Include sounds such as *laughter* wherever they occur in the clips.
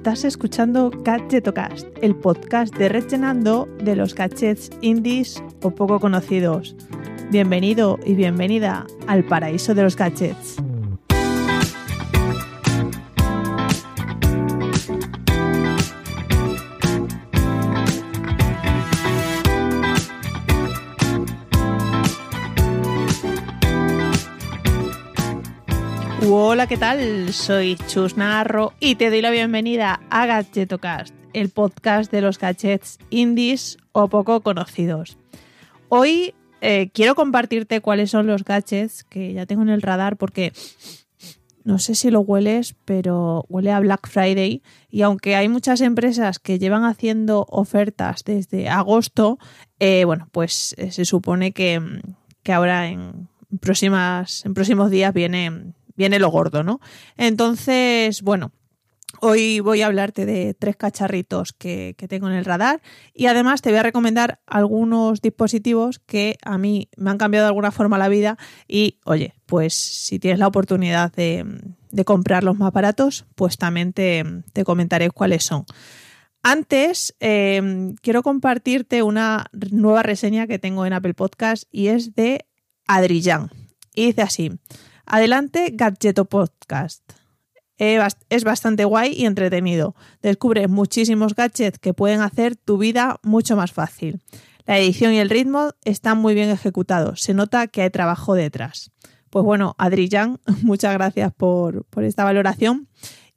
Estás escuchando Gadgetocast, el podcast de Rellenando de los gadgets indies o poco conocidos. Bienvenido y bienvenida al paraíso de los gadgets. Hola, ¿qué tal? Soy Chus Narro y te doy la bienvenida a Gadgetocast, el podcast de los gadgets indies o poco conocidos. Hoy eh, quiero compartirte cuáles son los gadgets que ya tengo en el radar porque no sé si lo hueles, pero huele a Black Friday y aunque hay muchas empresas que llevan haciendo ofertas desde agosto, eh, bueno, pues eh, se supone que, que ahora en, próximas, en próximos días viene viene lo gordo, ¿no? Entonces, bueno, Hoy voy a hablarte de tres cacharritos que, tengo en el radar y además te voy a recomendar algunos dispositivos que a mí me han cambiado de alguna forma la vida y oye, pues si tienes la oportunidad de, comprar los más baratos, pues también te, comentaré cuáles son. Antes, em, quiero compartirte una nueva reseña que tengo en Apple Podcast y es de Adrillán. Y dice así. Adelante, Gadgeto Podcast. Es bastante guay y entretenido. Descubres muchísimos gadgets que pueden hacer tu vida mucho más fácil. La edición y el ritmo están muy bien ejecutados. Se nota que hay trabajo detrás. Pues bueno, Adrián, *laughs* muchas gracias por, por esta valoración.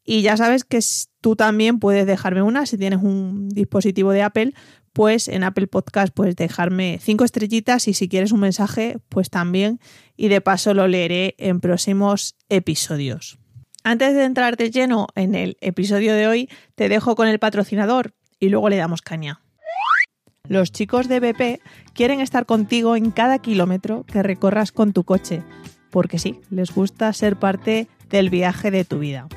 Y ya sabes que tú también puedes dejarme una si tienes un dispositivo de Apple, pues en Apple Podcast puedes dejarme cinco estrellitas y si quieres un mensaje, pues también y de paso lo leeré en próximos episodios. Antes de entrar de lleno en el episodio de hoy, te dejo con el patrocinador y luego le damos caña. Los chicos de BP quieren estar contigo en cada kilómetro que recorras con tu coche, porque sí, les gusta ser parte del viaje de tu vida.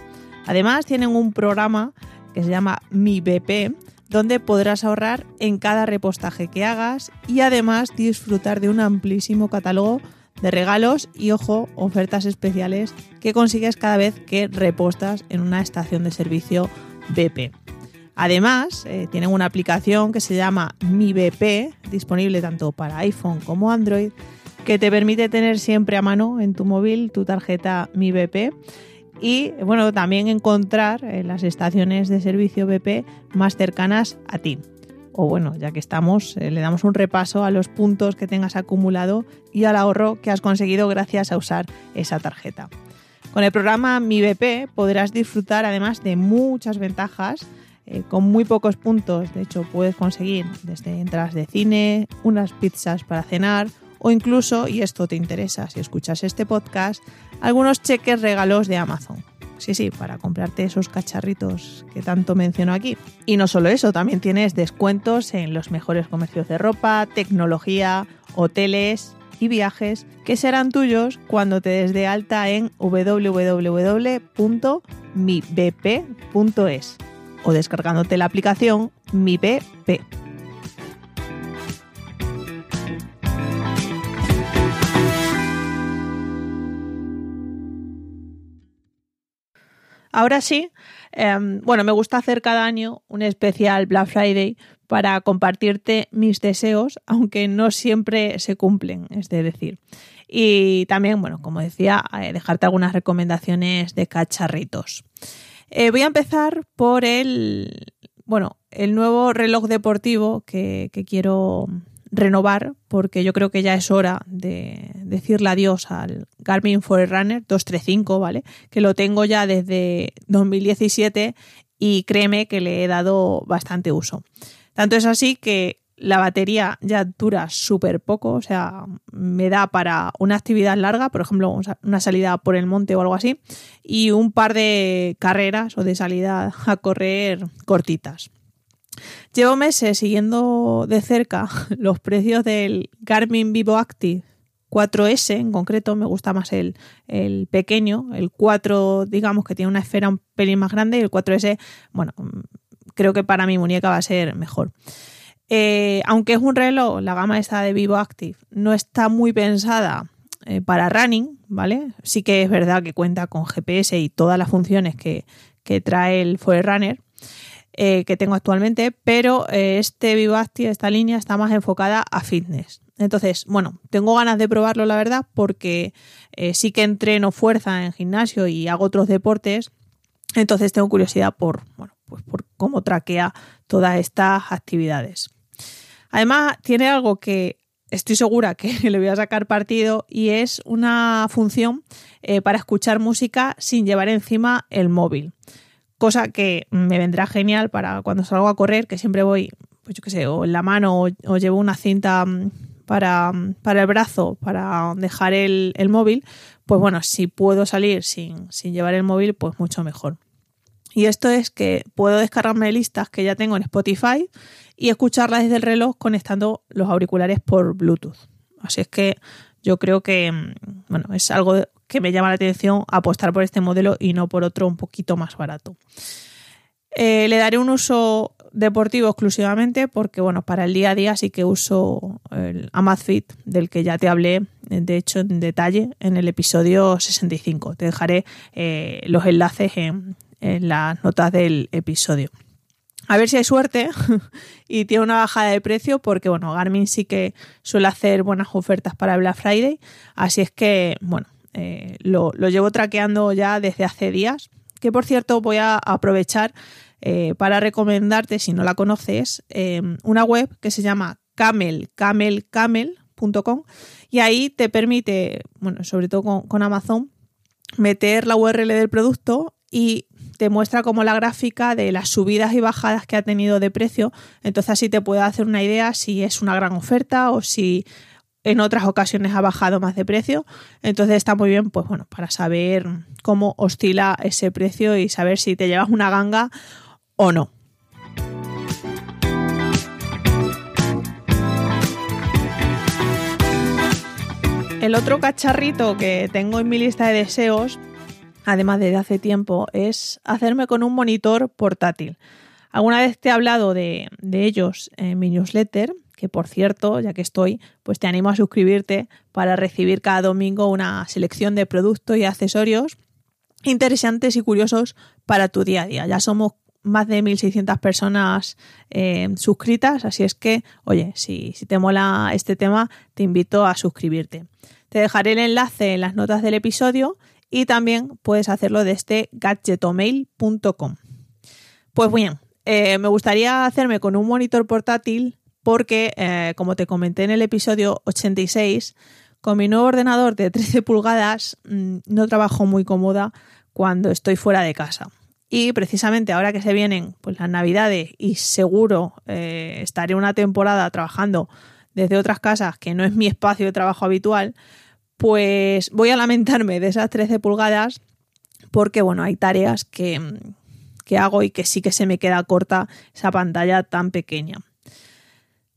Además, tienen un programa que se llama Mi BP, donde podrás ahorrar en cada repostaje que hagas y además disfrutar de un amplísimo catálogo de regalos y, ojo, ofertas especiales que consigues cada vez que repostas en una estación de servicio BP. Además, eh, tienen una aplicación que se llama Mi BP, disponible tanto para iPhone como Android, que te permite tener siempre a mano en tu móvil tu tarjeta Mi BP y bueno, también encontrar eh, las estaciones de servicio BP más cercanas a ti. O bueno, ya que estamos, eh, le damos un repaso a los puntos que tengas acumulado y al ahorro que has conseguido gracias a usar esa tarjeta. Con el programa Mi BP podrás disfrutar además de muchas ventajas eh, con muy pocos puntos. De hecho, puedes conseguir desde entradas de cine, unas pizzas para cenar o incluso, y esto te interesa si escuchas este podcast, algunos cheques regalos de Amazon. Sí, sí, para comprarte esos cacharritos que tanto menciono aquí. Y no solo eso, también tienes descuentos en los mejores comercios de ropa, tecnología, hoteles y viajes que serán tuyos cuando te des de alta en www.mibp.es o descargándote la aplicación Mi Ahora sí, em, bueno, me gusta hacer cada año un especial Black Friday para compartirte mis deseos, aunque no siempre se cumplen, es decir. Y también, bueno, como decía, eh, dejarte algunas recomendaciones de cacharritos. Eh, voy a empezar por el, bueno, el nuevo reloj deportivo que quiero renovar porque yo creo que ya es hora de decirle adiós al Garmin Forerunner 235, ¿vale? Que lo tengo ya desde 2017 y créeme que le he dado bastante uso. Tanto es así que la batería ya dura súper poco, o sea, me da para una actividad larga, por ejemplo, una salida por el monte o algo así, y un par de carreras o de salida a correr cortitas. Llevo meses siguiendo de cerca *laughs* los precios del Garmin Vivo Active 4S en concreto, me gusta más el, pequeño, el 4 digamos que tiene una esfera un pelín más grande y el 4S, bueno, creo que para mi muñeca va a ser mejor. Eh, aunque es un reloj, la gama esta de Vivo Active no está muy pensada eh, para running, ¿vale? Sí que es verdad que cuenta con GPS y todas las funciones que, que trae el Forerunner, eh, que tengo actualmente, pero eh, este Vivacti, esta línea, está más enfocada a fitness. Entonces, bueno, tengo ganas de probarlo, la verdad, porque eh, sí que entreno fuerza en gimnasio y hago otros deportes. Entonces tengo curiosidad por, bueno, pues por cómo traquea todas estas actividades. Además, tiene algo que estoy segura que *laughs* le voy a sacar partido y es una función para escuchar música sin llevar encima el móvil. Cosa que me vendrá genial para cuando salgo a correr, que siempre voy, pues yo qué sé, o en la mano o, llevo una cinta mm, para, mm, para, el brazo, para dejar el, móvil, pues bueno, si puedo salir sin, sin llevar el móvil, pues mucho mejor. Y esto es que puedo descargarme listas que ya tengo en Spotify y escucharlas desde el reloj conectando los auriculares por Bluetooth. Así es que yo creo que mm, bueno, es algo que me llama la atención apostar por este modelo y no por otro un poquito más barato. Eh, le daré un uso deportivo exclusivamente porque, bueno, para el día a día sí que uso el Amazfit del que ya te hablé, de hecho, en detalle en el episodio 65. Te dejaré eh, los enlaces en las notas del episodio. A ver si hay suerte *laughs* y tiene una bajada de precio porque, bueno, Garmin sí que suele hacer buenas ofertas para Black Friday. Así es que, bueno, eh, lo, llevo traqueando ya desde hace días. Que, por cierto, voy a aprovechar eh, para recomendarte, si no la conoces, eh, una web que se llama camelcamelcamel.com y ahí te permite, bueno, sobre todo con, con Amazon, meter la URL del producto y te muestra como la gráfica de las subidas y bajadas que ha tenido de precio. Entonces así te puede hacer una idea si es una gran oferta o si en otras ocasiones ha bajado más de precio. Entonces está muy bien, pues bueno, para saber cómo oscila ese precio y saber si te llevas una ganga o no. El otro cacharrito que tengo en mi lista de deseos además de hace tiempo, es hacerme con un monitor portátil. Alguna vez te he hablado de, ellos en mi newsletter, que por cierto, ya que estoy, pues te animo a suscribirte para recibir cada domingo una selección de productos y accesorios interesantes y curiosos para tu día a día. Ya somos más de 1.600 personas eh, suscritas, así es que, oye, si, si te mola este tema, te invito a suscribirte. Te dejaré el enlace en las notas del episodio y también puedes hacerlo desde gadgetomail.com. Pues bien, eh, me gustaría hacerme con un monitor portátil porque, eh, como te comenté en el episodio 86, con mi nuevo ordenador de 13 pulgadas mm, no trabajo muy cómoda cuando estoy fuera de casa. Y precisamente ahora que se vienen pues, las navidades y seguro eh, estaré una temporada trabajando desde otras casas que no es mi espacio de trabajo habitual, pues voy a lamentarme de esas 13 pulgadas porque, bueno, hay tareas que, hago y que sí que se me queda corta esa pantalla tan pequeña.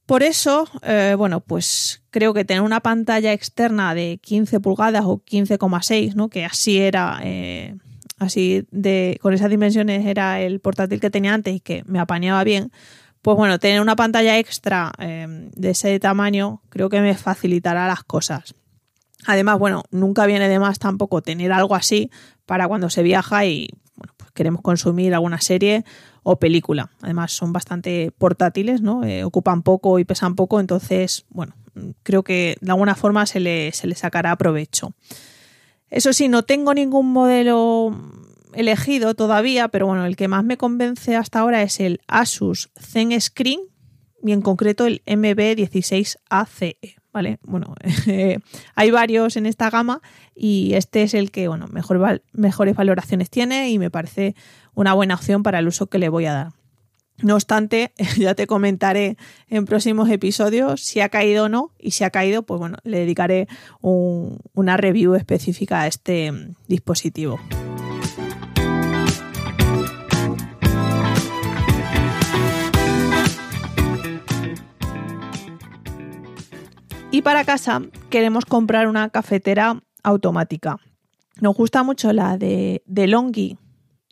Por eso, eh, bueno, pues creo que tener una pantalla externa de 15 pulgadas o 15,6, ¿no? Que así era, eh, así de, con esas dimensiones era el portátil que tenía antes y que me apañaba bien. Pues bueno, tener una pantalla extra eh, de ese tamaño creo que me facilitará las cosas. Además, bueno, nunca viene de más tampoco tener algo así para cuando se viaja y bueno, pues queremos consumir alguna serie o película. Además, son bastante portátiles, ¿no? Eh, ocupan poco y pesan poco, entonces, bueno, creo que de alguna forma se le, se le sacará provecho. Eso sí, no tengo ningún modelo elegido todavía, pero bueno, el que más me convence hasta ahora es el Asus Zen Screen y en concreto el MB16ACE. ¿Vale? Bueno, *laughs* hay varios en esta gama y este es el que, bueno, mejor, mejores valoraciones tiene y me parece una buena opción para el uso que le voy a dar. No obstante, *laughs* ya te comentaré en próximos episodios si ha caído o no y si ha caído, pues bueno, le dedicaré una review específica a este dispositivo. Y para casa queremos comprar una cafetera automática. Nos gusta mucho la de, de Longi.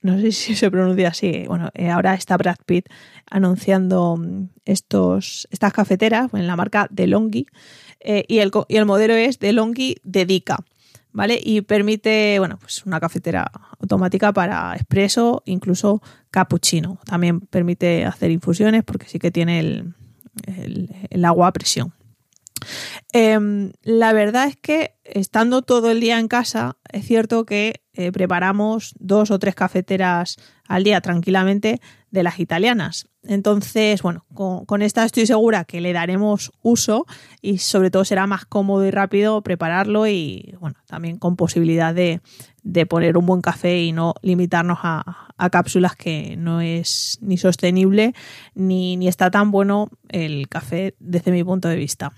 No sé si se pronuncia así. Bueno, eh, ahora está Brad Pitt anunciando mm, estos, estas cafeteras en la marca DeLonghi. Eh, y, el, y el modelo es DeLonghi Dedica. ¿vale? Y permite, bueno, pues una cafetera automática para expreso, incluso cappuccino. También permite hacer infusiones porque sí que tiene el, el, agua a presión. Em, la verdad es que estando todo el día en casa, es cierto que eh, preparamos dos o tres cafeteras al día tranquilamente de las italianas. Entonces, bueno, con, esta estoy segura que le daremos uso y sobre todo será más cómodo y rápido prepararlo y, bueno, también con posibilidad de, poner un buen café y no limitarnos a, cápsulas que no es ni sostenible ni, ni está tan bueno el café desde mi punto de vista.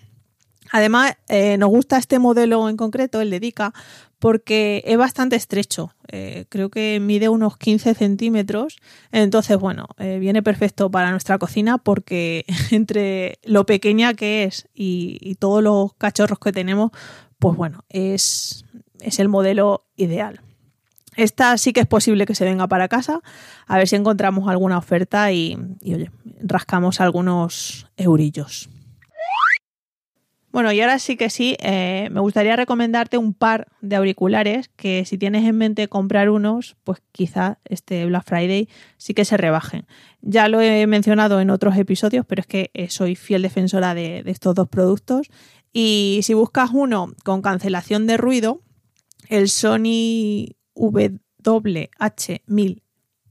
Además, eh, nos gusta este modelo en concreto, el de Dica, porque es bastante estrecho. Eh, creo que mide unos 15 centímetros. Entonces, bueno, eh, viene perfecto para nuestra cocina porque *laughs* entre lo pequeña que es y, todos los cachorros que tenemos, pues bueno, es, es el modelo ideal. Esta sí que es posible que se venga para casa, a ver si encontramos alguna oferta y, y oye, rascamos algunos eurillos. Bueno, y ahora sí que sí, eh, me gustaría recomendarte un par de auriculares que si tienes en mente comprar unos, pues quizá este Black Friday sí que se rebajen. Ya lo he mencionado en otros episodios, pero es que eh, soy fiel defensora de, estos dos productos. Y si buscas uno con cancelación de ruido, el Sony WH1000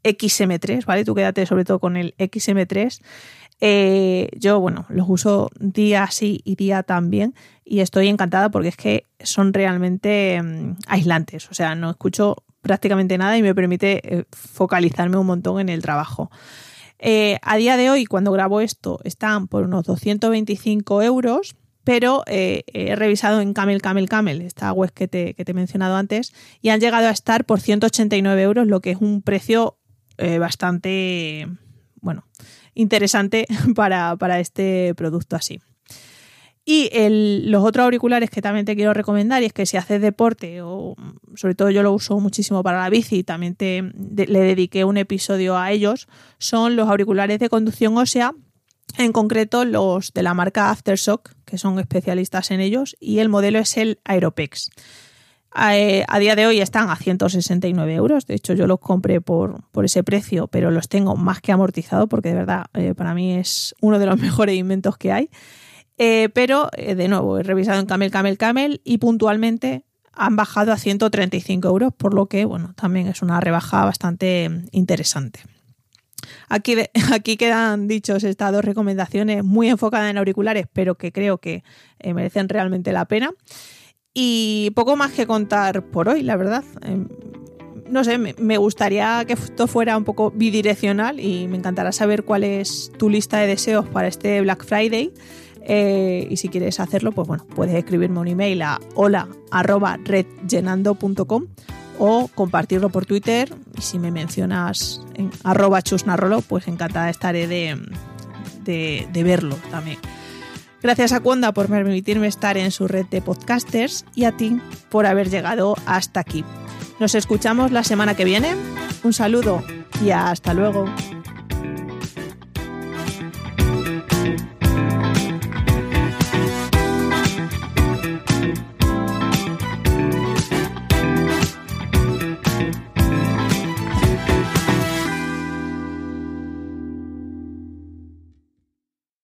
XM3, ¿vale? Tú quédate sobre todo con el XM3. Eh, yo, bueno, los uso día sí y día también y estoy encantada porque es que son realmente mm, aislantes, o sea, no escucho prácticamente nada y me permite eh, focalizarme un montón en el trabajo. Eh, a día de hoy, cuando grabo esto, están por unos 225 euros, pero he revisado en Camel, Camel, Camel, esta web que te, que te, he mencionado antes, y han llegado a estar por 189 euros, lo que es un precio bastante, bueno, interesante *laughs* para, este producto así. Y los otros auriculares que también te quiero recomendar, y es que si haces deporte, o sobre todo yo lo uso muchísimo para la bici, también te, le dediqué un episodio a ellos, son los auriculares de conducción ósea, en concreto los de la marca Aftershock, que son especialistas en ellos, y el modelo es el Aeropex. Eh, a, día de hoy están a 169 euros. De hecho, yo los compré por, ese precio, pero los tengo más que amortizado porque de verdad eh, para mí es uno de los *laughs* mejores inventos que hay. Eh, pero, de nuevo, he revisado en Camel, Camel, Camel y puntualmente han bajado a 135 euros, por lo que, bueno, también es una rebaja bastante interesante. Aquí, *laughs* aquí quedan dichos estas dos recomendaciones muy enfocadas en auriculares, pero que creo que merecen realmente la pena. Y poco más que contar por hoy, la verdad. Em, no sé, me gustaría que esto fuera un poco bidireccional y me encantará saber cuál es tu lista de deseos para este Black Friday. Eh, y si quieres hacerlo, pues bueno, puedes escribirme un email a hola.redllenando.com o compartirlo por Twitter. Y si me mencionas en arroba chusnarrolo, pues encantada estaré de, de verlo también. Gracias a Cuonda por permitirme estar en su red de podcasters y a ti por haber llegado hasta aquí. Nos escuchamos la semana que viene. Un saludo y hasta luego.